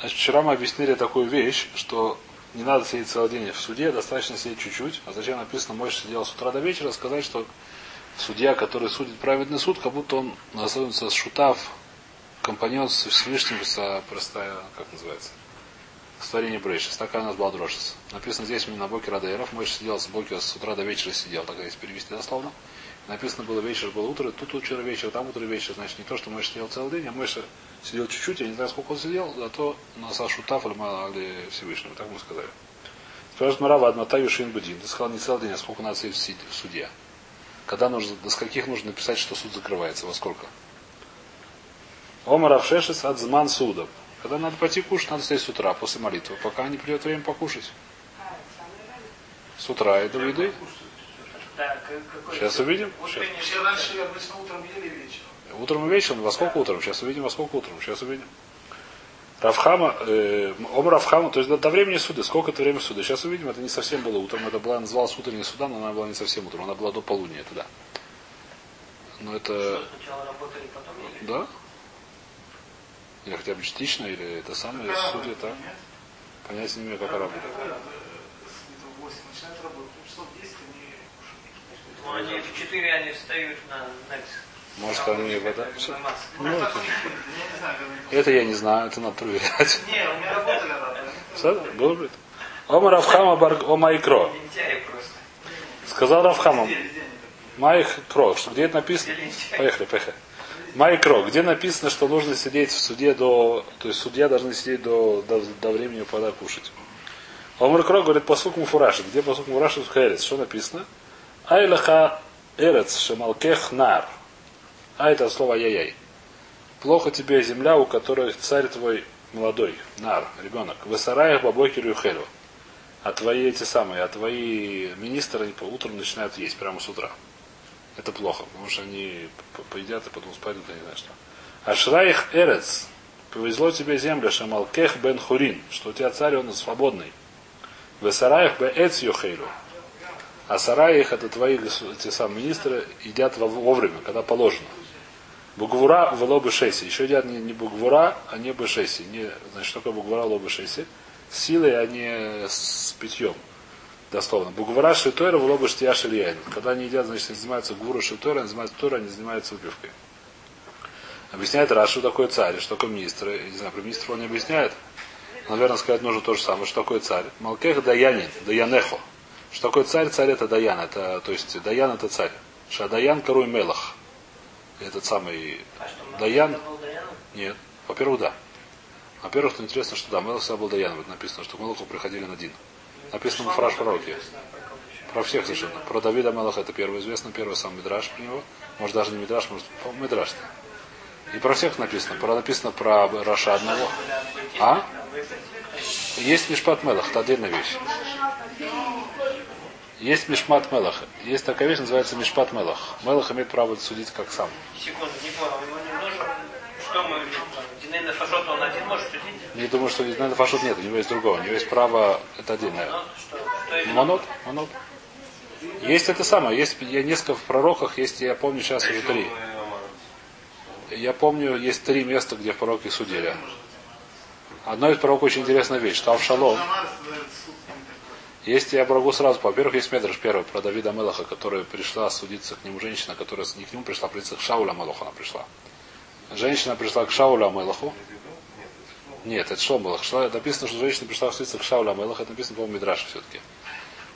Значит, вчера мы объяснили такую вещь, что не надо сидеть целый день в суде, достаточно сидеть чуть-чуть. А зачем написано, можешь сидел с утра до вечера, сказать, что судья, который судит праведный суд, как будто он называется шутав, компаньон с Всевышним, с простая, как называется, Створение Брейшис. Такая у нас была дрожжис. Написано здесь на Боке Радейров. Мой сидел с Боки с утра до вечера сидел. Так если перевести дословно. Написано было вечер, было утро, тут утро вечер, там утро вечер. Значит, не то, что Мойша сидел целый день, а Мойша сидел чуть-чуть, я не знаю, сколько он сидел, зато на Сашутаф или Всевышнего, так мы сказали. Спрашивает Марава, Адмата Юшин Будин. Ты сказал не целый день, а сколько надо сидеть в суде? Когда нужно, до скольких нужно написать, что суд закрывается, во сколько? Омар Авшешес от Зман Судов. Когда надо пойти кушать, надо сидеть с утра, после молитвы, пока не придет время покушать. С утра и до еды. Сейчас увидим. Сейчас. Все раньше обычно утром ели вечером. Утром и вечером. Во сколько утром? Сейчас увидим, во сколько утром. Сейчас увидим. Равхама, э, Ом Равхама, то есть до, до времени суда. Сколько это время суда? Сейчас увидим, это не совсем было утром. Это была, называлась утренняя суда, но она была не совсем утром. Она была до полудня тогда. Но это... Сначала работали, потом ели. Да? Или хотя бы частично, или это самое судья, так? Понятия не имею, как работает. Какая, где-то в 8 начинает работать. Ну, часов 10 они кушают. Ну, они в 4 они встают на Некс. Может, вода... Масса. Ну, это, не знаю, как они это я не знаю, это надо проверять. Не, у меня работали рады. Все, было бы. Ома Равхама Барг Ома Икро. Сказал Равхама. Везде, везде они так. Майх Кро, что где это написано? Поехали, поехали. Майк Кро, где написано, что нужно сидеть в суде до... То есть судья должны сидеть до, до, до времени, когда кушать. Омар Кро говорит, посук Муфураши. Где посук Муфураши в Херец? Что написано? Айлаха Эрец Шемалкех Нар. А это слово ай-яй. Плохо тебе земля, у которой царь твой молодой, нар, ребенок. В Исараях Бабокеру и Хелю. А твои эти самые, а твои министры по утром начинают есть прямо с утра. Это плохо, потому что они поедят и потом спадут, я не знаю что. Ашраих Эрец. Повезло тебе земля, Шамалкех бен Хурин, что у тебя царь, он свободный. В Сараях бе Эц Йохейлю. А Сараих это твои эти самые министры едят во- вовремя, когда положено. Бугвура в лобы шеси. Еще едят не, не бугвура, а не бешеси. Не, значит, что такое бугвура лобы шеси? С силой, а не с питьем. Дословно. Бугвара шитойра в лобы штия шильяин. Когда они едят, значит, они занимаются гвура шитойра, они занимаются тора, они занимаются выпивкой. Объясняет Раш, что такое царь, что такое министр. Я не знаю, про министров он не объясняет. Наверное, сказать нужно то же самое. Что такое царь? Малкех Даянин, Даянехо. Что такое царь? Царь это Даян. Это, то есть Даян это царь. Шадаян Каруй Мелах. Этот самый А Даян? Нет. Во-первых, да. Во-первых, что интересно, что да, Мелах всегда был Даяном. Это написано, что к Мелаху приходили на Дин. Написано в фраж пророки. Про всех совершенно. Про Давида Мелаха это первый известно, первый сам Мидраш про него. Может даже не Мидраш, может Мидраш. И про всех написано. Про написано про Раша одного. А? Есть Мишпат Мелах, это отдельная вещь. Есть Мишмат Мелах. Есть такая вещь, называется Мишпат Мелах. Мелах имеет право судить как сам. Секунду, не понял, не нужно. Что мы, Диней на Фашот, он один может судить? Не думаю, что наверное, фашут нет, у него есть другого. У него есть право, это отдельное. Ну? Монот, монот. Есть это самое, есть я несколько в пророках, есть, я помню сейчас уже три. Я помню, есть три места, где пророки судили. Одно из пророков очень интересная вещь, что Авшалом, Намаз, э, суд не такой. Есть, я врагу сразу, во-первых, есть Медраш первый про Давида Мелаха, которая пришла судиться к нему женщина, которая не к нему пришла, прийти к Шауля Мелаху она пришла. Женщина пришла к Шаулю Мелаху. Нет, это? Шла- Написано, что женщина пришла судиться к Шаулю Мелаху, это написано, по-моему, в Мидраше все-таки.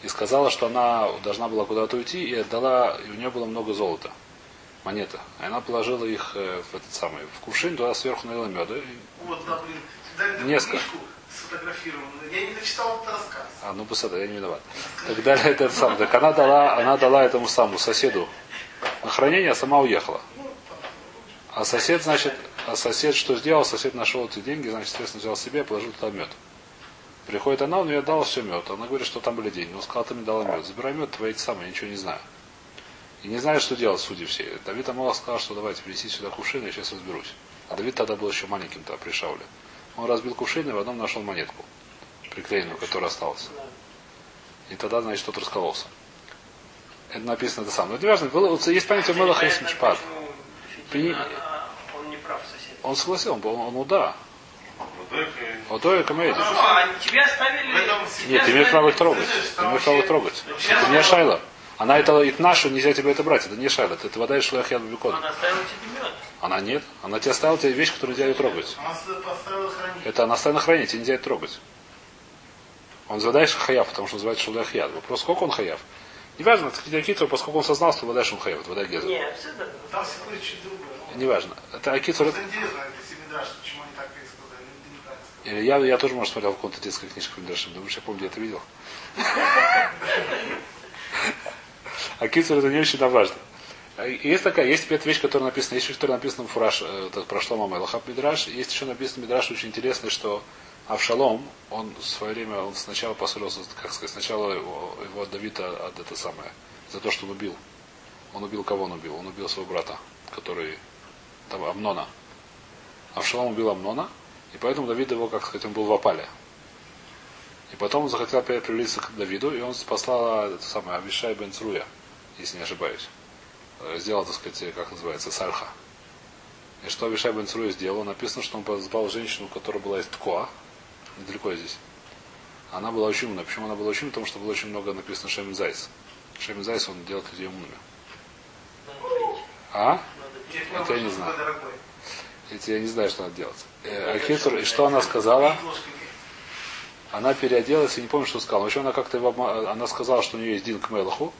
И сказала, что она должна была куда-то уйти, и отдала, и у нее было много золота, монета. И она положила их э, в этот самый, в кувшин, туда сверху налила меда. И- Вот, да, блин. Несколько. книжку сфотографированную. Я не дочитал этот рассказ. А, ну посада, я не виноват. Так далее, это сам. Так она дала, она дала этому самому соседу на хранение, а сама уехала. А сосед, значит, а сосед что сделал? Сосед нашел эти деньги, значит, естественно, взял себе положил туда мед. Приходит она, он ей дала все мед. Она говорит, что там были деньги. Он сказал, ты мне дала мед. Забирай мед, твои самые, я ничего не знаю. И не знает, что делать, судьи все. Давид Амалах сказал, что давайте принеси сюда кувшин, я сейчас разберусь. А Давид тогда был еще маленьким тогда при Шауле. Он разбил кувшин и в одном нашел монетку, приклеенную, которая осталась. И тогда, значит, тот раскололся. Это написано это самое. Но это важно. Было- вот есть понятие Мелаха и Смешпад. а- а Он не прав, сосед. Он согласился, он, был- он, ну да. Вот то и камеди. Ну, а тебя оставили... Нет, ты имеешь право их трогать. Ты имеешь право их трогать. Это не шайла. Она это и нашу, нельзя тебе это брать. Это не шайла. Это вода и шлях яд бекон. Она оставила тебе мед. Она нет. Она тебе оставила тебе вещь, которую нельзя ее трогать. Она поставила хранить. Это она оставила хранение, тебе нельзя это трогать. Он задаешь хаяв, потому что называется шулях яд. Вопрос, сколько он хаяв? Неважно, Акицур, поскольку он сознал, что вода он хаяв, это вода геза. Нет, все это... Там все чуть другое. Неважно. Это Акицур, Это интересно, это Семидраш, почему они так и сказали, или сказали. Или я, я тоже, может, смотрел в каком-то детской книжке Мидрашим. Думаешь, я помню, где это видел? А кицур это не очень важно. А Есть такая, есть эта вещь, которая написана, есть вещь, которая написана в Фураж, э, это про Шлома Мелаха Мидраш. Есть еще написано Мидраш очень интересно, что Авшалом, он в свое время, он сначала поссорился, как сказать, сначала его, его Давида от это самое, за то, что он убил. Он убил кого он убил? Он убил своего брата, который, там, Амнона. Авшалом убил Амнона, и поэтому Давид его, как сказать, он был в опале. И потом он захотел опять приблизиться к Давиду, и он послал это самое Авишай бен Цруя, если не ошибаюсь. Э, Сделал, так сказать, как называется, сальха. И что Авишай бен Цруя сделал? Написано, что он позвал женщину, которая была из Ткоа, недалеко здесь. Она была очень умная. Почему она была очень умная? Потому что было очень много написано Шемин Зайс. Шемин Зайс, он делает людей умными. А? Это я не знаю. Эти я не знаю, что надо делать. Э, и что она сказала? Она переоделась и не помню, что сказала. В общем, она как-то обма- она сказала, что у нее есть Дин к Мелаху.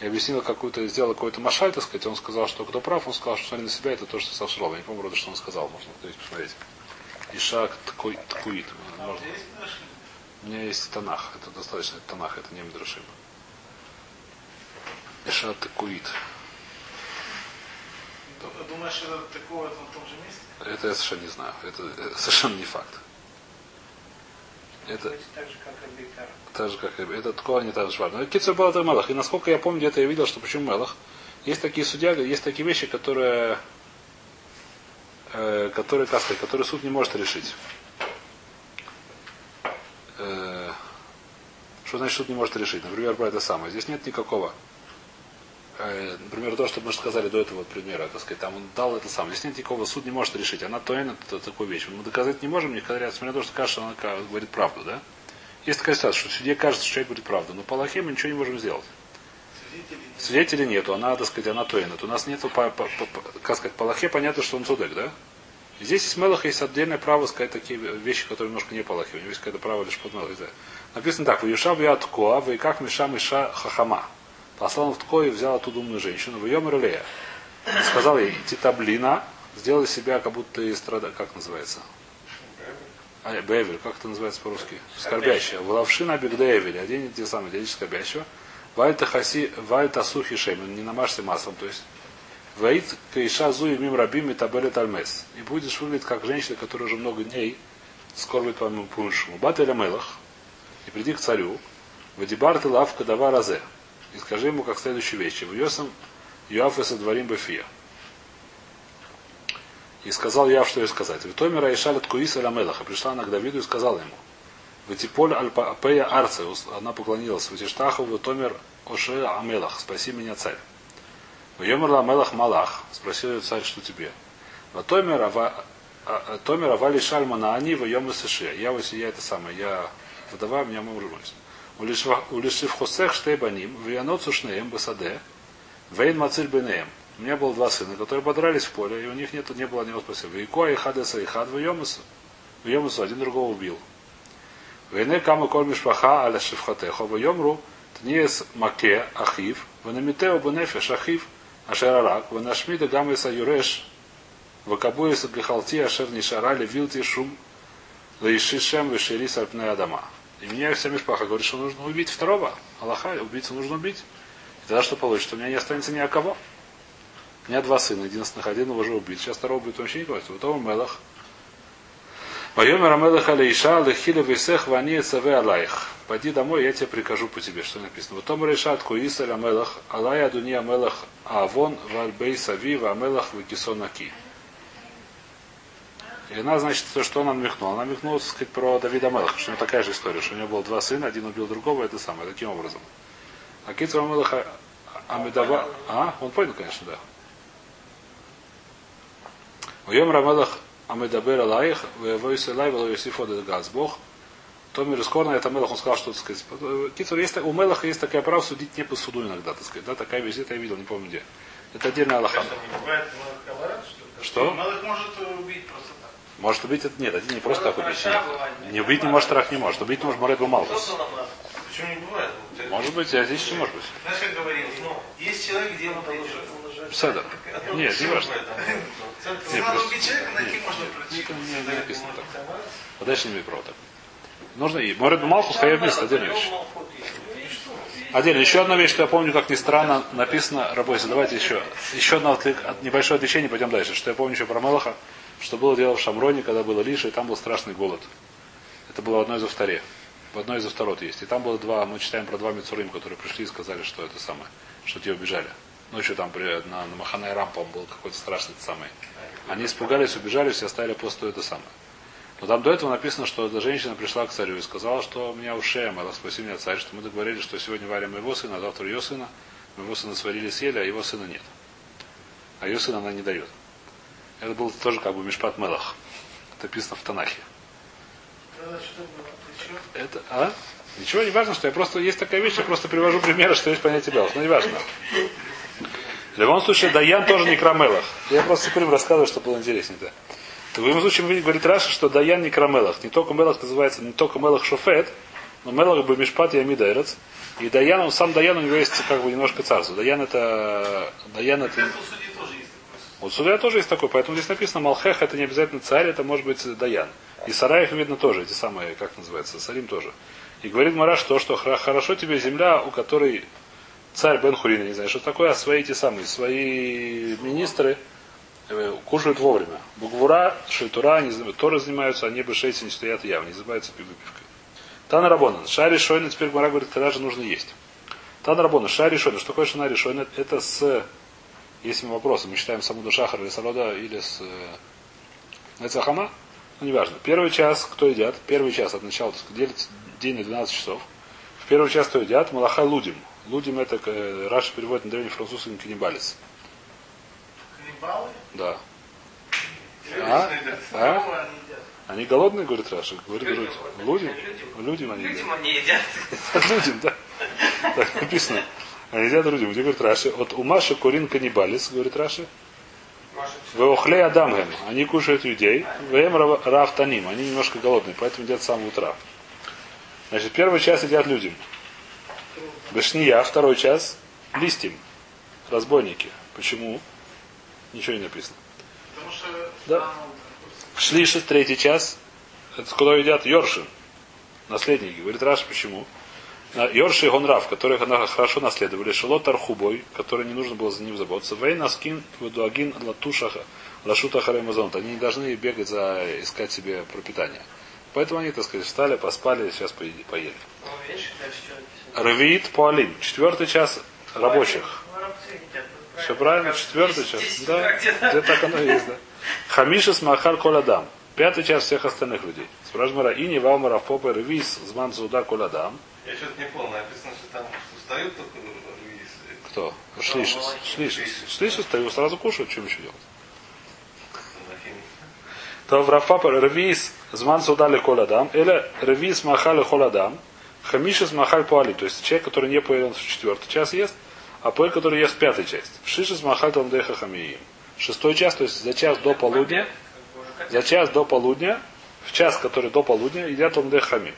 И объяснила какую-то, сделала какой-то машаль, так сказать. Он сказал, что кто прав, он сказал, что смотри на себя, это то, что Шром. Я не помню, вроде, что он сказал. Можно кто посмотреть. Ишак ткуит. ткуит. Можно. У меня есть Танах. Это достаточно это Танах, это не Мидрашим. Ишак ткуит. Думаешь, это это в том же месте? Это я совершенно не знаю. Это, это совершенно не факт. Это, Так же, как и Бейтар. Так же, как и это такого не так же важно. Но Кицер был это Мелах. И насколько я помню, где-то я видел, что почему Мелах. Есть такие судья, есть такие вещи, которые, э, которые, как сказать, которые суд не может решить. Э, что значит суд не может решить? Например, про это самое. Здесь нет никакого. Э, например, то, что мы сказали до этого примера, так сказать, там он дал это самое. Здесь нет никакого, суд не может решить. Она то это такую вещь. Мы доказать не можем, никогда, несмотря на то, что кажется, она говорит правду, да? Есть такая ситуация, что судье кажется, что человек говорит правду, но по Аллахе мы ничего не можем сделать. Свидетелей. Нету, она, так сказать, она тоинет. У нас нету, по, по- по- как сказать, по Аллахе понятно, что он судек, да? Здесь есть Мелах, есть отдельное право сказать такие вещи, которые немножко не по Аллахе. У него есть какое-то право лишь под Мелах. Написано так, «Ваюша вы как миша миша хахама». Послал в Тко и взял оттуда умную женщину, в ее Мерлея. Сказал ей, титаблина, сделай себя, как будто и страда, как называется? А, Бевель, как это называется по-русски? Скорбящая. Валавшина бигдеевель, одень те самые, одень скорбящего. Вальта хаси, вальта сухи шеймен, не намажься маслом, то есть. Ваит кайша зуи мим рабим и табелет альмес. И будешь выглядеть как женщина, которая уже много дней скорбит по моему пуншему. Бателя мелах. И приди к царю. Вадибар ты лавка дава разе. И скажи ему как следующие вещи. В Йосам Юафеса дворим бефия. И сказал я, что ей сказать. Витомер Айшалет Куис Мелаха. Пришла она к Давиду и сказала ему. Ватиполь Альпея Арце. Она поклонилась. Ватиштаху Витомер Оше Амелах. Спаси меня, царь. Вьемер Ламелах Малах. Спросил ее царь, что тебе. А- Томер Авали Шальмана Ани Вьем Сыши. Я вот я это самое. Я вдова, меня муж Улишив Хосех Штейбаним. Вияноцу Шнеем Басаде. Вейн Мациль Бенеем. У меня было два сына, которые подрались в поле, и у них нет, не было ни спасения. Вейко и Хадеса и Хад в Йомусу. В Йомусу один другого убил. Вейне кама коль мишпаха аля шифхатехо в Йомру тниес маке ахив ванамитео бенефеш ахив ашерарак ванашмида гамеса юреш вакабуеса гехалти ашер нишара левилти шум лаишишем вешерис альпне адама. И меня вся мишпаха говорит, что нужно убить второго. Аллаха, убийцу нужно убить. И тогда что получится? У меня не останется ни о кого. У меня два сына, единственных, один уже убит. Сейчас второго будет вообще не кроется. Вот он Мелах. Вайомер Амелах Алейша, Лехиля Висех, Вани Цаве Алайх. Пойди домой, я тебе прикажу по тебе, что написано. Вот Омер Решат Куисаль Амелах, Алай Адуни Амелах, Авон, Вальбей Сави, Амелах, Викисонаки. И она, значит, то, что он намекнул. Она намекнула, так сказать, про Давида Мелаха, что у него такая же история, что у него было два сына, один убил другого, это самое, таким образом. А Китра Мелаха Амедава... А? Он понял, конечно, да. Уем Рамелах Амедабер Алаих, Войс Элай, Вело Йосиф Газ. Бог, Томир Скорна, это Мелах, он сказал, что, так сказать, Кицур, есть, у Мелаха есть такая права судить не по суду иногда, так сказать, да, такая это я видел, не помню где. Это отдельная Аллаха. Что? Малых может убить просто. Может убить это нет, один не просто так убить. Не убить не может, рах не может. Убить может Морет Бумалкус. Почему не бывает? Может быть, а здесь не может быть. Знаешь, как говорилось, ну, есть человек, где он положил. Седа. Нет, не важно. Не, Надо просто- убить человека, найти можно против. не, не написано так. А дальше не имеет права так. Нужно и Морет Бумалкус, Хаяб вместе, отдельная вещь. Отдельно. Еще одна вещь, что я помню, как ни странно, написано, Рабойся, давайте еще. Еще одно отвлек- от- небольшое отвлечение, пойдем дальше. Что я помню еще про Мелаха, что было дело в Шамроне, когда было Лиша, и там был страшный голод. Это было в одной из вторе. В одной из второт есть. И там было два, мы читаем про два Мицурим, которые пришли и сказали, что это самое, что те убежали. Ночью там при, на, на Маханай Рам, по был какой-то страшный это самый. Они испугались, убежали, все оставили посту это самое. Но там до этого написано, что эта женщина пришла к царю и сказала, что меня ушеем, Аллах спаси меня царь, что мы договорились, что сегодня варим моего сына, а завтра ее сына. Моего сына сварили, съели, а его сына нет. А ее сына она не дает. Это был тоже как бы Мишпат Мелах. Это написано в Танахе. Что? Это, а? Ничего не важно, что я просто, есть такая вещь, я просто привожу примеры, что есть понятие Белых. Но не важно. В любом случае, Даян тоже не Крамелах. Я просто Сикурим рассказываю, чтобы было интереснее. Да. В любом случае, говорит Раша, что Даян не Крамелах. Не только Мелах называется, не только Мелах Шофет, но Мелах бы Мишпат и Амидайрец. И Даян, он сам Даян, у него есть как бы немножко царство. Даян это... Даян это... Тоже. Вот судья тоже есть такой, поэтому здесь написано Малхех, это не обязательно царь, это может быть Даян. И Сараев видно тоже, эти самые, как называется, Сарим тоже. И говорит Мараш то, что хорошо тебе земля, у которой царь Бен Хурин, я не знаю, что такое, а свои эти самые, свои министры э, кушают вовремя. Бугвура, Шейтура, они Торы занимаются, они бы шейцы не стоят явно, не занимаются пи- выпивкой. Тан Рабонан. Шари Шойна, теперь Мара говорит, когда же нужно есть. Тан Рабонан. Шари Шойна. Что такое Шана Ришойна? Это с есть мы вопросы. Мы считаем саму до Шахара или Салода или с э, Нецахама. Ну, неважно. Первый час кто едят? Первый час от начала, так сказать, делится день на 12 часов. В первый час кто едят? Малаха Лудим. Лудим это э, Раша переводит на древний французский каннибалис. Каннибалы? Да. А? А? Они голодные, говорит Раша? Говорит, Людям. говорит, Лудим? Людим они едят. Людям они едят. Людям, да. Так написано. Они едят людям. Где говорит Раши? От умаша курин каннибалис, говорит Раши. Маша, Веохлей Адамгем. Они кушают людей. Вем рафтаним. Они немножко голодные, поэтому едят с самого утра. Значит, первый час едят людям. Бешния, второй час листьям. Разбойники. Почему? Ничего не написано. Да. Шлиши, третий час. Это куда едят Йоршин. Наследники. Говорит Раш, почему? На- Йорши и Гонрав, которых она хорошо наследовали. Шелот Архубой, который не нужно было за ним заботиться. Вейн Аскин Ведуагин Латушаха Лашута Харемазонт. Они не должны бегать за искать себе пропитание. Поэтому они, так сказать, встали, поспали, сейчас поели. поели. Равиит Пуалим. Четвертый час рабочих. Все правильно, четвертый час. Да, где так оно есть, да. Хамишес Махар Коладам. Пятый час всех остальных людей. Спрашиваем и не Валмара Попа Ревис Зман Зуда Коладам. Я что-то не понял. Написано, что там встают только Луис. Кто? Шлишес. Шлишес. Шлишес стою, сразу кушают, чем еще делать? То в Рафапа Ревис Зман Зуда Коладам. Или Ревис Махали Холадам. Хамишес Махаль Пуали. То есть человек, который не поел, в четвертый час ест, а поел, который ест в пятый часть. Шишес Махаль Талмдеха Хамиим. Шестой час, то есть за час до полудня. За час до полудня, в час, который до полудня, едят ламдех хамим.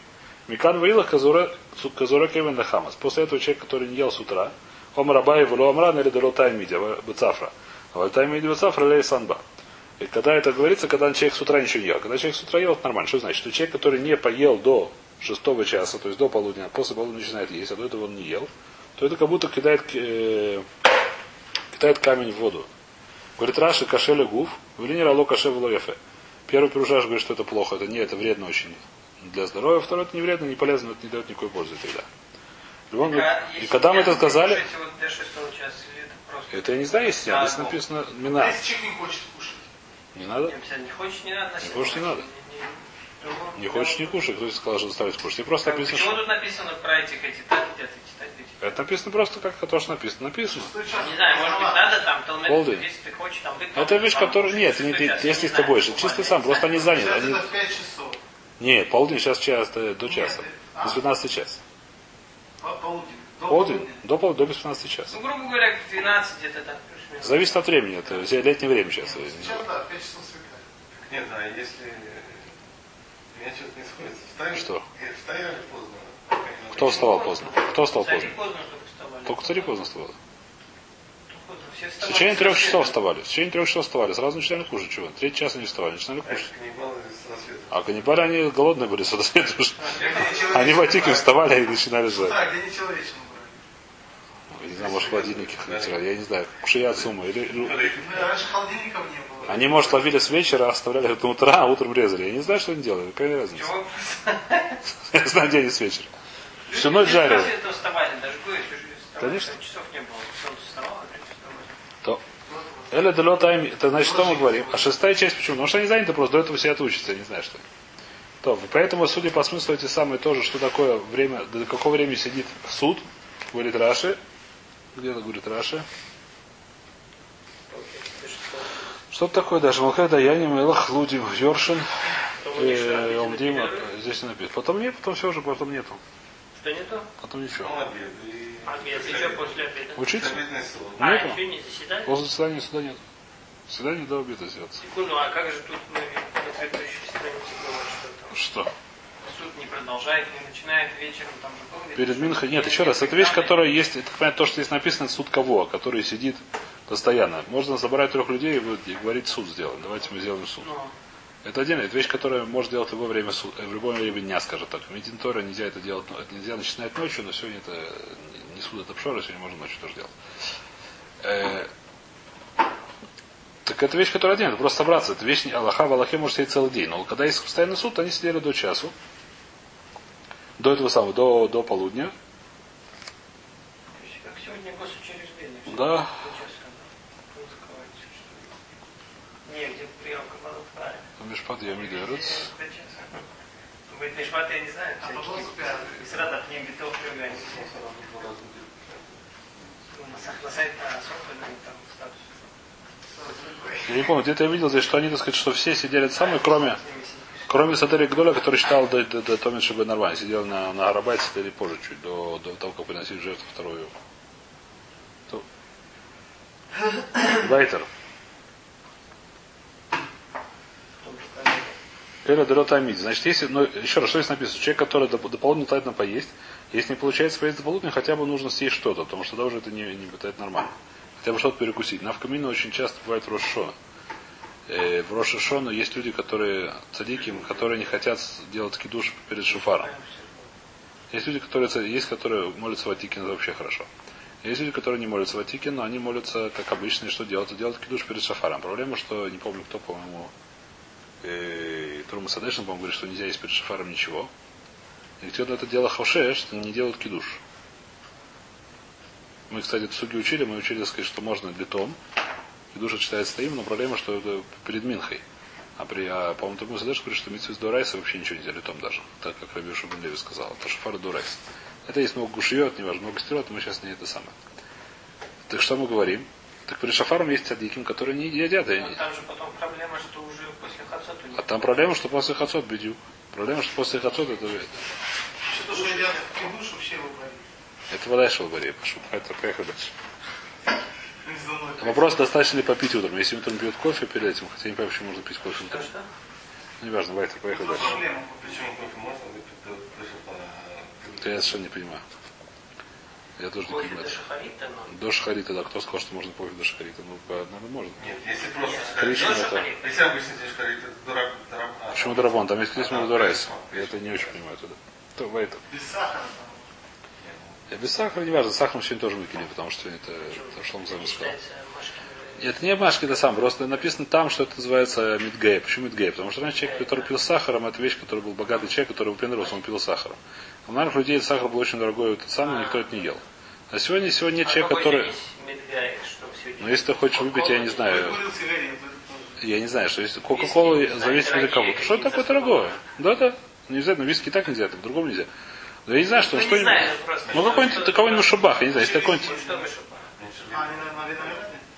Микан ваила казура кевен хамас. После этого человек, который не ел с утра, ом рабай в амран или долотай мидя, бацафра. А вальтай мидя бацафра лей санба. И когда это говорится, когда человек с утра ничего не ел. Когда человек с утра ел, это нормально. Что значит? Что человек, который не поел до шестого часа, то есть до полудня, а после полудня начинает есть, а до этого он не ел, то это как будто кидает, э, кидает камень в воду. Говорит Раши, кашеля гуф, велинер ало каше яфе. Первый пирушаш говорит, что это плохо, это не, это вредно очень для здоровья. Второй, это не вредно, не полезно, это не дает никакой пользы тогда. Говорит, А и когда мы это я сказали, кушать вот это просто... это я не знаю, если здесь ну. написано А мина. если человек не хочет кушать? Не надо? Не хочешь, не надо. Не хочешь, не надо. Не хочешь, не кушай. Кто тебе сказал, что заставить кушать? И просто написано, Почему что... тут написано про этих, эти так едят, эти так, Это написано просто как то, что написано. Написано. Не знаю, может быть, надо там, то Полдень. если ты хочешь, там выпить. Это вещь, которая... Нет, не, если не это знаю, больше. буквально, Чисто сам, просто они заняты. Они... это в 5 часов. Нет, полдень сейчас час, до часа. а. Без 15 час. По- Полдень. До Полдень? До, пол, до без 15 час. Ну, грубо говоря, к 12 где-то так. Зависит от времени. Это летнее время сейчас. Сейчас да, 5 часов светает. Нет, а если меня что-то не сходится, встали? Что? Встали поздно. Кто вставал поздно? Кто встал Цари поздно? только цари поздно вставали. В течение трех часов вставали. В течение трех часов вставали. Сразу начинали кушать. Чего? Третий час они вставали. Начинали А кушать. каннибалы с рассвета. А они голодные были с рассвета Они Атике вставали и начинали С жрать. где не. Я знаю, может, в холодильнике хранители. Я не знаю. Кушия от суммы. Или, Ну. Они, может, ловили с вечера, оставляли до утра, а утром резали. Я не знаю, что они делали. Какая разница? Я знаю, где они с вечера. Всю ночь вставали. Конечно. То. Эля дело тайм. Это значит, что мы говорим? А шестая часть почему? Потому что они заняты просто до этого все отучатся, я не знаю что. То, поэтому, судя по смыслу, эти самые тоже, что такое время, до какого времени сидит суд, говорит Раши. Где-то говорит Раши. Что такое даже? Малхай Даяни, Мелах, Лудим, Йоршин, э, Омдим, а, здесь написано. Потом нет, потом все уже, потом нету. Что нету? Потом ничего. Ну, обед. И Обед. Еще после обеда. Учиться? А, Нету. еще не заседали? После заседания суда нет. Заседание до обеда сделаться. Секунду, а как же тут мы на предыдущей странице было, что там Что? суд не продолжает, не начинает вечером, там же было. Перед Минхой нет, еще раз, это вещь, которая есть, это понятно, то, что здесь написано, это суд кого, который сидит постоянно. Можно забрать трех людей и говорить суд сделаем. Давайте мы сделаем суд. Ну, Это отдельно, это вещь, которая может делать в любое время э, в любое время дня, скажем так. В Мединторе нельзя это делать, это нельзя начинать ночью, но сегодня это не- не суд, это пшора, сегодня можно ночью тоже делать. Э, так это вещь, которая отдельно, это просто собраться. Это вещь, не- Аллаха в Аллахе может сидеть целый день. Но когда есть постоянный суд, они сидели до часу. До этого самого, до, до полудня. то есть как сегодня госучреждение. всё, Да. до часа, да. Пускай, что ли. Не, где прием кабанов правильно. Мишпат. До часа. Будет Мишпат, я не знаю. А. И сразу от них битов все. Ну, на са- На сайт там статус. Я не помню, где-то я видел здесь, что они, так сказать, что все сидели самые, кроме, кроме Садери Гдоля, который считал до, до, до Томит Шибе нормально. Сидел на, на Арабайте, сидели позже чуть, до, до того, как приносили жертву вторую. То- Эля Делота Амид. Значит, если, ну, еще раз, что здесь написано? Человек, который до, до полудня тает на поесть, если не получается поесть до полудня, хотя бы нужно съесть что-то, потому что тогда это не, не это нормально. Хотя бы что-то перекусить. Навкамина очень часто бывает в Рошшона. Э, в Рошшона есть люди, которые цадики, которые не хотят делать кидуш перед шуфаром. Есть люди, которые есть, которые молятся в Атике, но это вообще хорошо. Есть люди, которые не молятся в Атике, но они молятся, как обычно, и что делают? Делают кидуш перед шафаром. Проблема, что не помню, кто, по-моему, Трума Садешин, по-моему, говорит, что нельзя есть перед шафаром ничего. И те, кто это дело хавше, что не делают кидуш. Мы, кстати, в суге учили, мы учили, сказать, что можно литом. Кидуш читается стоим, но проблема, что это перед Минхой. А при, а, по-моему, Трума Садешин говорит, что митсвис Дурайса вообще ничего нельзя литом даже. Так, как Раби Шубин Леви сказал. Это шафар Дурайс. Это есть много гушиот, неважно, много стерот, мы сейчас не это самое. Так что мы говорим? Так перед шафаром есть цадиким, которые не едят. Но там же потом проблема, что уже после Хацота не А там проблема, что после хацот бедю. Проблема, что после хацот это, Еще то, что едят кидуш, вообще его говорит. это вода шелбари. Пошел, это поехали дальше. Вопрос, достаточно ли попить утром. Если утром пьет кофе перед этим, хотя я не понимаю, почему можно пить кофе утром. Ну, неважно, Вайтер, поехали Это дальше. Это я совершенно не понимаю. Я тоже не понимаю. до шахарита, но... До шахарита, да. Кто сказал, что можно кофе до шахарита? Ну, по- наверное, можно. Нет, если просто Кришна это... шахарита. Если обычно здесь это дурак, дурак. Почему драбон? Там есть здесь А, много райс. да. Я это не очень понимаю туда. То, Вайтер. Без сахара. Я без сахара не важно. Сахаром сегодня тоже выкинули, потому что это, это шлом сказал. Это не Машки, это сам. Просто написано там, что это называется мидгей. Почему мидгей? Потому что раньше человек, который пил сахаром, это вещь, который был богатый человек, который выпендривался, он пил сахаром. А у многих людей сахар был очень дорогой, этот самый, никто это не ел. А сегодня, сегодня нет А человека, который... Но если ты хочешь выпить, я не знаю. это. Я не знаю, что если Кока-Колу Виски, зависит от кого-то. Что какие-то такое дорогое? Да-да. Не обязательно, виски и так нельзя, так в другом нельзя. Ну, я не знаю, что Ну, что-нибудь. Ну, какой-нибудь какой-нибудь шабах, я не знаю, если какой-нибудь.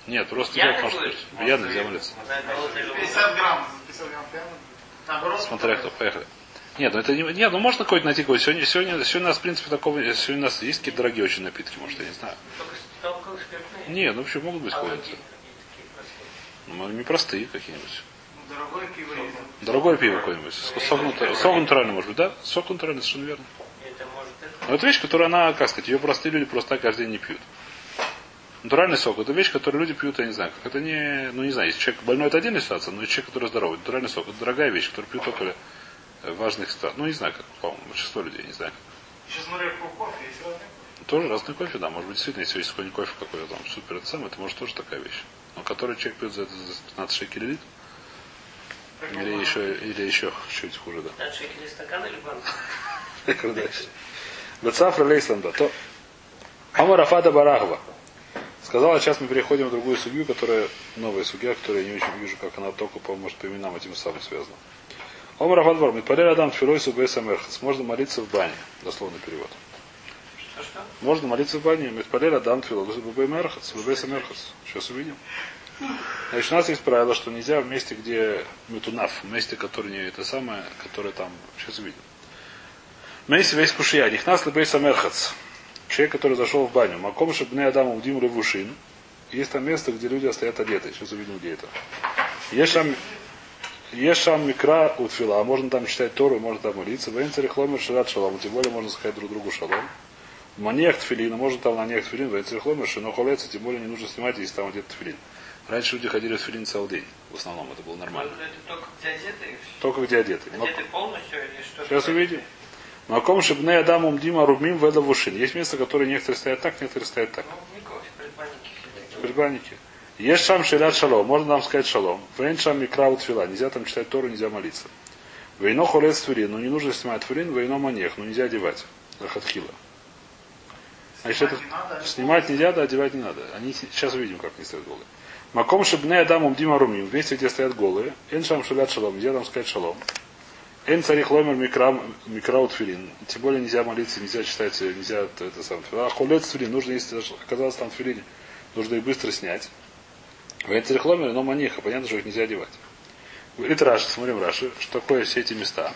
Нет, просто Я не может быть. Я нельзя молиться. На это вот и 50 грамм. 50 грамм. Наоборот. Смотря кто, поехали. Нет, ну это не. Нет, ну можно какой-то найти какой Сегодня, сегодня, сегодня у нас, в принципе, такого. Сегодня у нас есть какие-то дорогие очень напитки, может, я не знаю. Нет, ну вообще могут быть А какие какие такие простые? Ну, какие-нибудь. Ну, дорогое пиво. Дорогое пиво какое-нибудь. Сок, натур- сок натуральный, может быть, да? Сок натуральный, совершенно верно. Это может это. Но это вещь, которая, она, как сказать, ее простые люди просто так каждый день не пьют. Натуральный сок это вещь, которую люди пьют, я не знаю, как это не, ну не знаю, если человек больной, это отдельная ситуация, но есть человек, который здоровый. Натуральный сок это дорогая вещь, которую пьют только э, в важных ситуациях. Ну не знаю, как, по-моему, большинство людей, не знаю. Еще смотрю, какой кофе. Есть разный кофе. Тоже разный кофе, да, может быть, действительно, если есть какой-нибудь кофе какой-то там супер, это самое, это может тоже такая вещь. Но который человек пьет за это за 15 шекелей лит, Как или еще, или еще чуть хуже, да. Дальше шекели стакан или банк? Бацафра Лейсланда. То Амар Афада Барахва. Сказала, сейчас мы переходим в другую судью, которая новая судья, которую я не очень вижу, как она только, по может, по именам этим самым связана. Омар Афад Бар. Митпалер Адам Тфилой Субей Самерхас. Можно молиться в бане. Дословный перевод. Что-что? Можно молиться в бане. Митпалер Адам Тфилой Субей Мерхас. Субей Самерхас. Сейчас увидим. Значит, у нас есть правило, что нельзя в месте, где метунаф, в месте, которое не это самое, которое там, сейчас увидим. Мейси весь кушия, нихнас лебей самерхац. Человек, который зашел в баню. Маком шибне Адаму Дим Левушин. Есть там место, где люди стоят одеты. Сейчас увидим, где это. Ешам, ешам микра утфила. Можно там читать Тору, можно там молиться. Венцари хломер шират шалом. Тем более можно сказать друг другу шалом. Манех тфилина, можно там на нех тфилин, венцари хломер, но холеца, тем более не нужно снимать, если там одет тфилин. Раньше люди ходили в тфилин целый день. В основном это было нормально. Это только где одеты. Только где одеты. Одеты полностью или что? Сейчас увидим. Маком шибне Адамум Дима Рубим Ведавушин. Есть место, которое некоторые стоят так, некоторые стоят так. Предбанники. Есть шам ширят шалом. Можно нам сказать шалом. Вейн шам микраут фила. Нельзя там читать Тору, нельзя молиться. Вейно холец тфилин. Ну не нужно снимать тфилин. Вейно манех. Ну нельзя одевать. Захатхила. Значит, это Снимать а нельзя, да одевать не надо. Они сейчас увидим, как они стоят голые. Маком шибне Адамум Дима Румим. Вместе, где стоят голые. Эн шам ширят шалом. Нельзя там сказать шалом. Эн царих ломер микра, микраут филин. Тем более нельзя молиться, нельзя читать, э, нельзя это, сам. А хулец филин, нужно, если оказалось там в филине, нужно их быстро снять. Эн царих ломер, но маниха, понятно, что их нельзя одевать. Говорит Раши, смотрим Раши, что такое все эти места.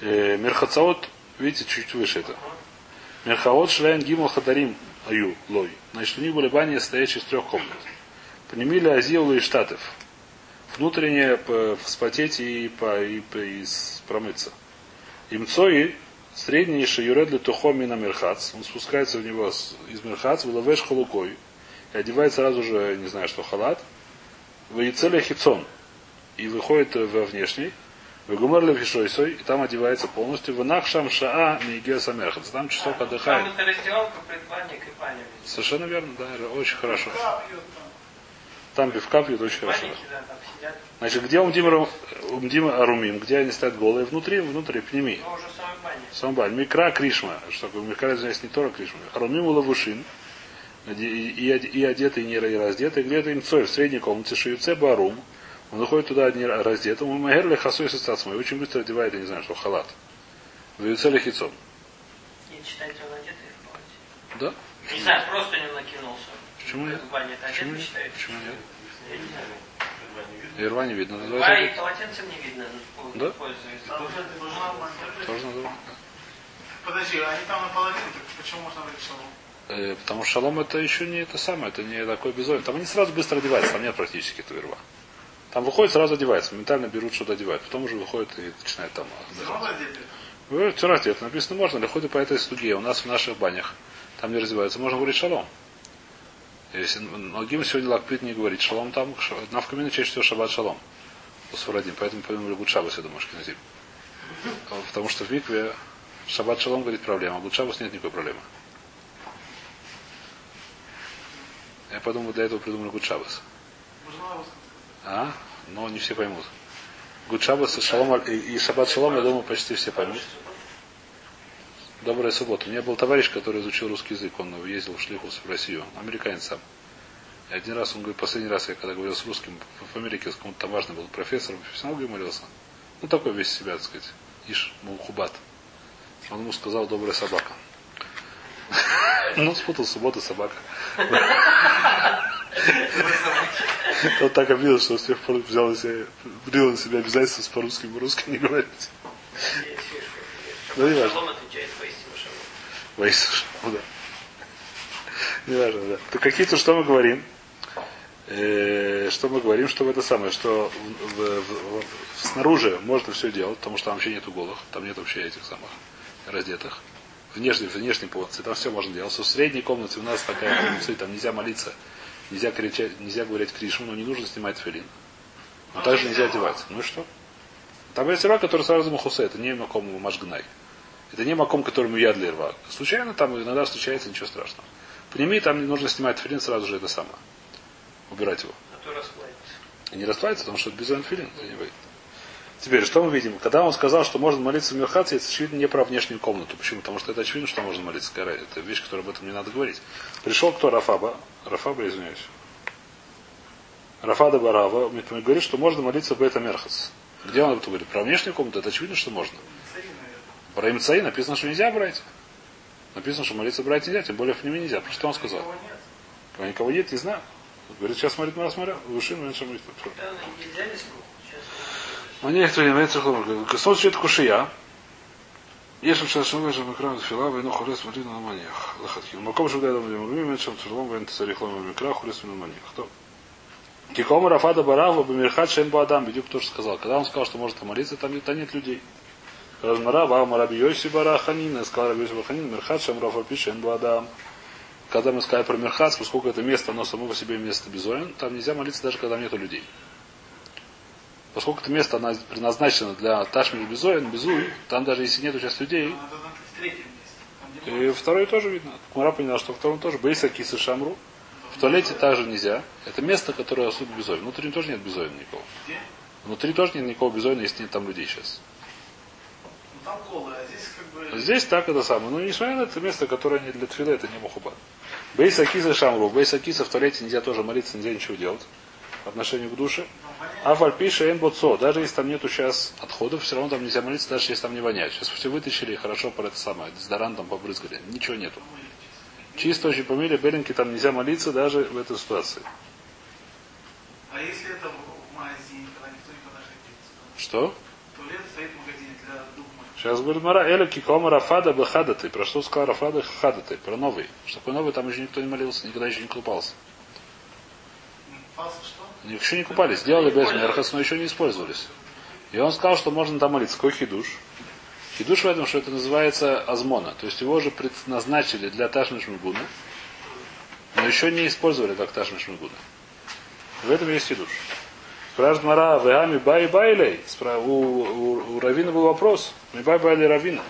Э, Мерхацаот, видите, чуть выше это. Мерхаот Шляйн Гимл Хадарим Аю Лой. Значит, у них были бани, стоящие из трех комнат. Пнемили Азиулу и Штатов. Внутреннее вспотеть и, по, и, и промыться. Имцои, средний Шиюредли Тухоми на Мерхац. Он спускается в него из Мерхац, выловешь халукой. И одевает сразу же, не знаю, что халат. В Яцеля Хитсон. И выходит во внешний. В Гумерле Фишойсой. И там одевается полностью. В Нахшам Шаа Мигея Самерхац. Там часок отдыхает. Там это раздевалка, предбанник и баня. везде. Совершенно верно, да, очень хорошо. Там. Там пивка пьют очень хорошо. Значит, где Умдима, Ру- Умдима Арумим, где они стоят голые, внутри, внутри, пними. Бане. Самбаль. Микра Кришма. Что такое? Микра, здесь не Тора Кришма. Арумим Лавушин. И, и, и одетый, и не раздетый. Где-то им цой в средней комнате Шиюце Барум. Он выходит туда не раздетым. Он Магерли Хасой Сацмой. Очень быстро одевает, я не знаю, что халат. В Юцеле Хицом. И читать он одетый в халате. Да? Не знаю, просто не накинулся. Почему нет? Почему нет? Почему нет? Я не знаю. И рва не видно. А Называется и полотенцем не видно. ну, Да? Тоже называется. Подожди, они там наполовину, так почему можно говорить шалом? Э, Потому что шалом это еще не это самое, это не такой безумие. Там они сразу быстро одеваются, там нет практически этого рва. Там выходит, сразу одевается, моментально берут, что-то одевают. Потом уже выходит и начинает там. Все равно. Вы все раз это написано можно, или ходит по этой студии. У нас в наших банях там не раздеваются, можно говорить шалом. Если многим сегодня лакпит не говорит шалом, там на в камине чаще всего шаббат шалом. У Сфарадим, поэтому по-моему любят шаббас, я думаю, шкиназим. Потому что в Микве шаббат шалом говорит проблема, а Гудшабас нет никакой проблемы. Я подумал, для этого придумали Гудшабас. А? Но не все поймут. Гудшабас и, шалом, и, и шаббат шалом, я думаю, почти все поймут. Добрая суббота. У меня был товарищ, который изучил русский язык. Он ездил в Шлихус в Россию. Американец сам. И один раз, он говорит, последний раз я когда говорил с русским в Америке, с кому-то там важный был профессором, синагоге молился. Ну, такой весь себя, так сказать. Иш, Мухубат. Он ему сказал добрая собака. Ну, спутал суббота собака. Тот так обидел, что с тех пор взял принял на себя обязательство по-русски, по-русски не говорить. Ну, не важно. Шалом отвечает поистину шалом. Боишься, ну да. Не важно, да. То какие-то, что мы говорим? Э, что мы говорим, что это самое, что снаружи можно все делать, потому что там вообще нету голых, там нет вообще этих самых раздетых. Внешней, внешней полосы, там все можно делать. В средней комнате у нас такая комната, там нельзя молиться, нельзя кричать, нельзя говорить кришму, но не нужно снимать филин. Но также нельзя одевать. Ну и что? Там есть рва, который сразу махусе, это не маком машгнай. Это не маком, которому я для рва. Случайно там иногда встречается, ничего страшного. Пними, там не нужно снимать филин, сразу же это самое. Убирать его. А. И не расплавится, потому что это без филин. это не выйдет. Теперь, что мы видим? Когда он сказал, что можно молиться в Мирхаце, это очевидно не про внешнюю комнату. Почему? Потому что это очевидно, что можно молиться. Это вещь, которая об этом не надо говорить. Пришел кто? Рафаба. Рафаба, извиняюсь. Рафада Барава говорит, что можно молиться в Бета Мерхас. Где он об этом говорит? Про внешнюю комнату, это очевидно, что можно. Про имцаи написано, что нельзя брать. Написано, что молиться брать нельзя, тем более в ними нельзя. Про что он сказал? Когда никого нет, не знаю. Говорит, сейчас смотрит Марас Мара, вышин, меньше мы У них то имеется хлопок. Коснуться человек кушия. Ешем шашем вежем экран фила, войну хурес марина на маньях. Лохатки. Маком же гадам людям гми, меньшем тюрлом, вен царихлом и микра, хурес на маньях. То. Киком Рафада Барава Бамирхат Шен Бадам, Бедюк тоже сказал. Когда он сказал, что может молиться, там нет людей. Размара Бама Раби Йоси Бараханин, сказал Раби Йоси Бараханин, Мирхат Шем Рафа Пишен Бадам. Когда мы сказали про Мирхат, поскольку это место, оно само по себе место безоин, там нельзя молиться даже когда нету людей. Поскольку это место оно предназначено для Ташмир Безоин, Безуй, там даже если нету сейчас людей, и второй тоже видно. Кумара поняла, что втором тоже. Бейса Киса Шамру. В туалете также нельзя. Это место, которое особо безоин. Внутри тоже нет безоина никого. Внутри тоже нет никакого безоина, если нет там людей сейчас. Ну там колы, а здесь как бы... Здесь так это самое. Несмотря на это место, которое не для твиля, это не мухуба. Бейса Киса Шамру. Бейса Киса в туалете нельзя тоже молиться, нельзя ничего делать. По отношению к душе. А фальпиша эмбоцо. Даже если там нету сейчас отходов, все равно там нельзя молиться, даже если там не воняет. Сейчас все вытащили и хорошо про это самое. Дезодорантом побрызгали. Ничего нету. Чисто очень помили, беленький там нельзя молиться даже в этой ситуации. А если это в магазине, когда никто не подошли к Что? Туалет стоит в магазине для двух мужчин. Сейчас говорит Мара, Эля Кикома Рафада Бахадаты. Про что сказал Рафада Хадаты? Про новый. Что такое новый, там еще никто не молился, никогда еще не купался. Они еще не купались. Сделали без мерхас, но еще не использовались. И он сказал, что можно там молиться. Какой хидуш? Хидуш в этом, что это называется азмона. То есть его же предназначили для Ташмиш Мигуна, но еще не использовали как Ташмиш Мигуна. В этом есть хидуш. Спрашивает Мара, Веами Бай Байлей. У, у, у Равина был вопрос. Ми Бай Байлей Равина.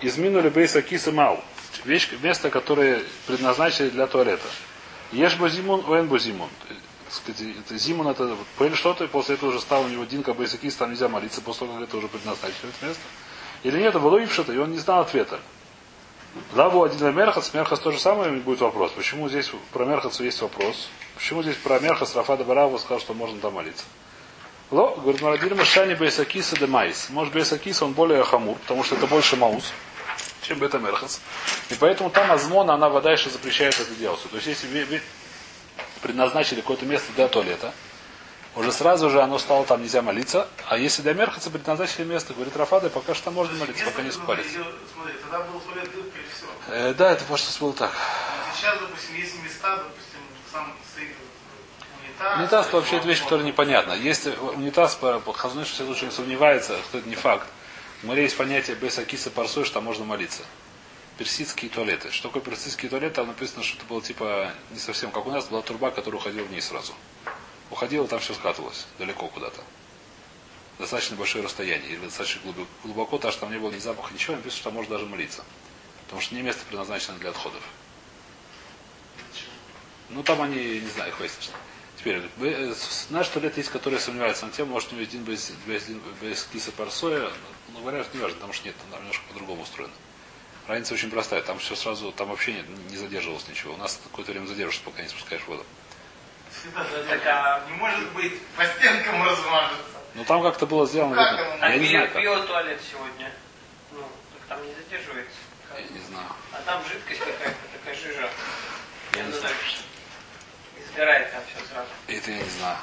Изминули Бейса Киса Мау. Вещь, место, которое предназначили для туалета. Ешь базимун, уэн базимун. Так сказать, это Зимун это поняли что-то, и после этого уже стал у него Динка Бейсакис, там нельзя молиться, после того, как это уже предназначено это место. Или нет, Волоившата, и он не знал ответа. Лаву один Мерхац, Мерхац то же самое будет вопрос. Почему здесь про Мерхаца есть вопрос? Почему здесь про Мерхац Рафада Барава сказал, что можно там молиться? Ло, говорит Марадир Машани Бейсакиса де Майс. Может Бейсакис он более хамур, потому что это больше маус, чем Бета Мерхац. И поэтому там азмона, она вода еще запрещает это делать. То есть если ве- предназначили какое-то место для туалета, уже сразу же оно стало там нельзя молиться, а если для Мерхаца предназначили место, говорит Рафада, пока что там можно молиться, пока не спалится. где, Смотри, тогда был туалет дырка и все. Э, да, это просто было так. А сейчас, допустим, есть места, допустим, сам унитаз. Унитаз это вообще это вещь, которая непонятна. Если унитаз по, Хазунышу все лучше не сомневается, что это не факт. У Марии есть понятие без акиса парсой, что там можно молиться. Персидские туалеты. Что такое персидские туалеты? Там написано, что это было типа не совсем как у нас, была труба, которая уходила вниз сразу. Уходила, там все скатывалось, далеко куда-то. Достаточно большое расстояние, или достаточно глубоко, глубоко так что там не было ни запаха, ничего, написано, что там можно даже молиться. Потому что не место предназначено для отходов. Ну там они, не знаю, их выяснишь. Теперь, э, наш туалет есть, которые сомневаются на тему, может у него один без, без, без киса парсоя, но говорят, не важно, потому что нет, там немножко по-другому устроено. Разница очень простая, там все сразу, там вообще нет, не задерживалось ничего. У нас какое-то время задержишься, пока не спускаешь воду. Так, а не может быть по стенкам размажется. Но там как-то было сделано, Как видно. оно? я не знаю как. биотуалет сегодня. Ну, так там не задерживается. Я не знаю. А там жидкость какая-то, такая жижа. Я не Ну, знаю. Сгорает там все сразу. Это я не знаю.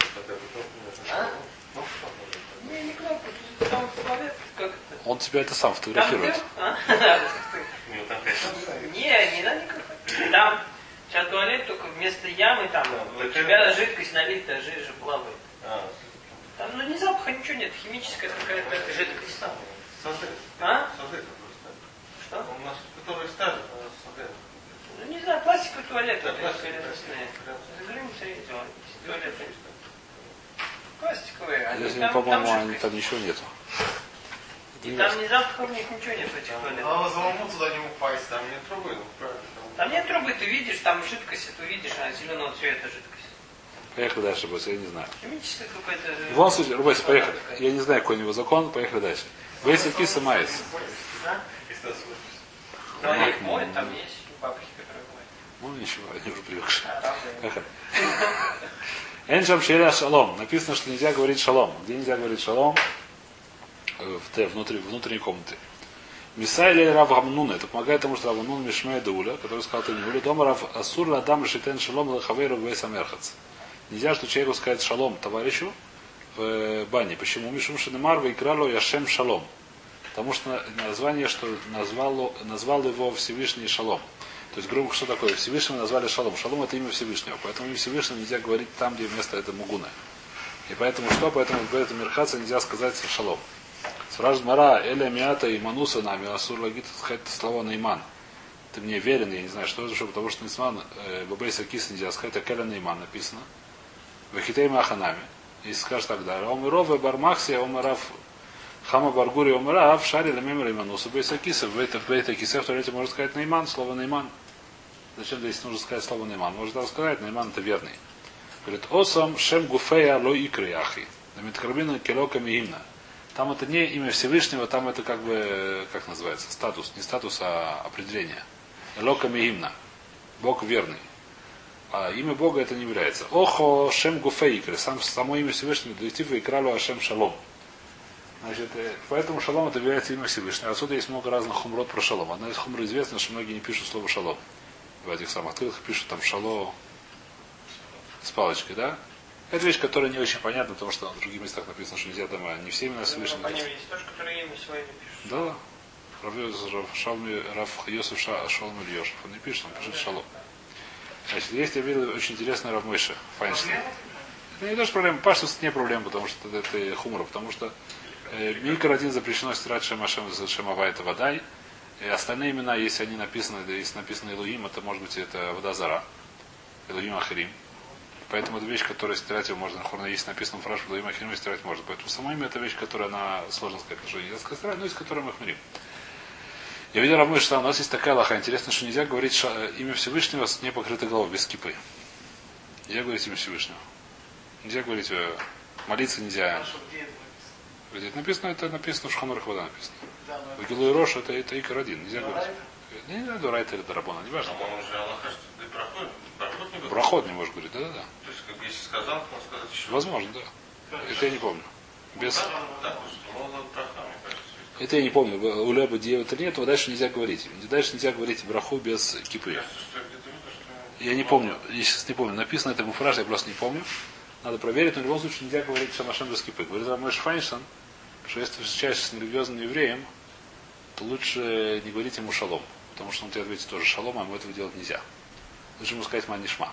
А? Не, не кнопка, тут там туалет, как это? Он тебя это сам Там фотографирует. А? Там пять Не, не надо никакой. Там сейчас туалет только вместо ямы там у тебя жидкость налита, жижа плавает. А, Там ну не запаха, ничего нет, химическая какая-то жидкость там. сады. А? Сады просто. Что? У нас, нас сады. Не знаю, пластиковый туалет, Да, вот пластиковый, эти пластиковый. Загляните, видите, вон, есть туалеты. Пластиковые, они там, по-моему, там они, там ничего нету. И там ни запаха у них ничего нет в этих туалетах. Надо самому туда не упасть. Там не трубы, ну правильно. Там нет трубы, ты видишь, там жидкость, ты видишь, она зеленого цвета жидкость. Поехали дальше, Бойся, я не знаю. Химическая какая-то... В любом случае, Бойся, поехали. Я не знаю, какой у него закон, поехали дальше. Бойся киса майс. Да? Но они их моют, там есть бабки. Ну ничего, они уже привыкшие. Энджам шеля шалом. Написано, что нельзя говорить шалом. Где нельзя говорить шалом? Э, В Т, внутри, внутренней комнаты. Мисайли Рав Гамнуна. Это помогает тому, что Рав Гамнун Мишмей Дауля, который сказал Танюля, дома Рав Асур Адам Шитен Шалом Лахавейру Гвейс Амерхац. Нельзя, что человеку сказать шалом товарищу в э, бане. Почему? Мишум Шинемар Вайкрало Яшем Шалом. Потому что название, что назвал, назвал его Всевышний Шалом. То есть, грубо что такое? Всевышнего назвали Шалом. Шалом это имя Всевышнего. Поэтому имя Всевышнего нельзя говорить там, где вместо это Мугуна. И поэтому что? Поэтому этом Мирхаца нельзя сказать Шалом. Спрашивает Мара, Эля Миата и Мануса нами, Асур Лагит, хоть слова Нейман. Ты мне верен, я не знаю, что это, потому что Нисман, э, Бабейса Кис нельзя сказать, а Келя Нейман написано. Вахитей Маханами. И скажешь тогда, Омирова Бармахсия, Омарав Хама Баргури Омарав, Шари Ламемер и Мануса Бейса Киса. В это в Бейта Кисе в туалете можно сказать Нейман, слово Нейман. Зачем здесь нужно сказать слово Нейман? Можно сказать, Нейман это верный. Говорит, Осам Шем Гуфея Ло Икры Яхи. На Миткарбина Келока Мигимна. Там это не имя Всевышнего, там это как бы, как называется, статус. Не статус, а определение. Элока Мигимна. Бог верный. А имя Бога это не является. Охо Шем Гуфейкры. Сам, само имя Всевышнего. Дективу и кралу Ашем Шалом. Значит, э, поэтому шалом это является имя Всевышнего. Отсюда есть много разных хумрот про шалом. Одна из хумр известна, что многие не пишут слово шалом. В этих самых тылах пишут там шало с палочкой, да? Это вещь, которая не очень понятна, потому что в других местах написано, что нельзя там а, не все имена Всевышнего. Они есть тоже, которые имя свое не пишут. Да, Рав Шалми, Рав Йосеф Ша- Шалом Иль Йошев. Он не пишет, он пишет шалом. Значит, есть, я видел, очень интересный Рав Мойша, Файнштейн. Это не то, что проблема. Паштус не проблема, потому что это, это хумор, потому что э, Микро один запрещено стирать Шемашем из Шемава это водай. И остальные имена, если они написаны, если написано Илуим, это может быть это вода зара. Илуим Ахирим. Поэтому это вещь, которая стирать его можно. Хорна, если написано фраж Илуим Ахирим, стирать можно. Поэтому само имя это вещь, которая она сложно сказать, что нельзя сказать но из которой мы хмурим. Я видел Рамой, что у нас есть такая лоха. Интересно, что нельзя говорить ша- имя Всевышнего с непокрытой головой, без кипы. Нельзя говорить имя Всевышнего. Нельзя говорить, э, молиться нельзя. Где это написано, это написано в Шханурах вода написано. В Гилу и Рош это, это Икар один. Нельзя говорить. Не, не знаю, Райт или Дарабона, не важно. Проход, не можешь говорить, да-да-да. То есть, как бы, если сказал, то можно сказать еще. Возможно, да. Это я не помню. Без... Это я не помню. У Леба Диев это нет, дальше нельзя говорить. Дальше нельзя говорить браху без кипы. Я не помню, я сейчас не помню. Написано это в фраже, я просто не помню. Надо проверить, но в любом случае нельзя говорить Шамашем без кипы. Говорит Рамеш Файнштейн, что если ты встречаешься с нерелигиозным евреем, то лучше не говорить ему шалом. Потому что он тебе ответит тоже шалом, а ему этого делать нельзя. Лучше ему сказать манишма.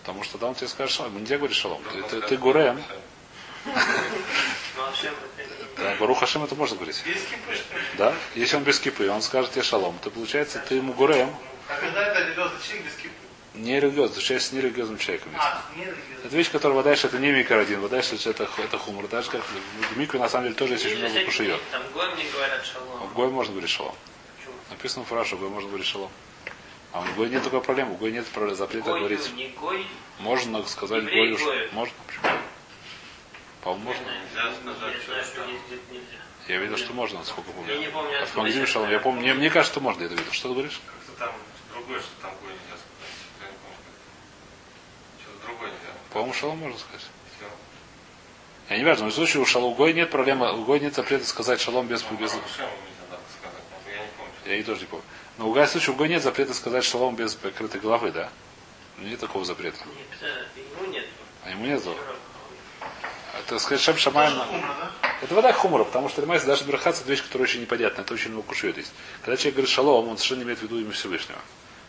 Потому что тогда он тебе скажет шалом. Нельзя говорить шалом. Ты, ты, ты гурем. Ну, а. Да, Барух Хашем это можно говорить. Без кипы, что ли? Да? Если он без кипы, он скажет тебе шалом, то получается ты ему гурем. А когда это без кипы? Не религиозный, встречаешься с нерелигиозным человеком. А. Это вещь, которая водаешь, это не микро один, водаешь, это, это, это хумор. Даже как в микро на самом деле тоже есть очень много кушает. Там гоем не говорят шалом. в Гой можно говорить шалом. Почему? Написано в Гой можно говорить шалом. А в Гой нет такой проблемы, в Гой нет запрета Гою, говорить. не гой. Можно сказать Гою, что- Гою. можно? Почему? По-моему, можно. Я знаю, что- что есть где-то нельзя. Я видел, что можно, насколько помню. Я не помню, магазине сейчас шалом, я помню, мне, мне кажется, что можно, я это видел. Что ты говоришь? Как-то там другое, что там гой нельзя сказать. Я не помню. Что-то другое нельзя. По-моему, шалом можно сказать. Я не важно, но в случае у шалом у Гой нет проблемы, у Гой нет запрета сказать шалом без, без... Сказать. Я не помню. Я и тоже не помню. Но у Гая случае у Гой нет запрета сказать шалом без прикрытой головы, да? Ну, Нет такого запрета. Нет, это ему нет. А ему нет злого. Это сказать Шем Шамаем. Это вода хумора, потому что Ремайс даже Брахац это вещь, которая очень непонятна. Это очень много кушает есть. Когда человек говорит шалом, он совершенно не имеет в виду имя Всевышнего.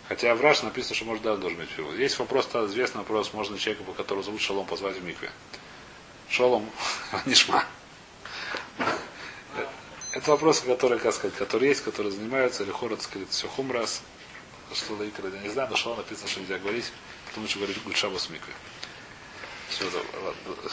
Хотя в Раш написано, что может да, должен в виду. Есть вопрос, да, известный вопрос, можно человека, по которого зовут Шалом, позвать в микве. Шалом, нишма. Это вопросы, которые, как сказать, которые есть, которые занимаются, или хород, сказать, все хумрас, что лайкер, я не знаю, но шалом написано, что нельзя говорить, потому что говорит Гульшабас в микве. Все, ладно.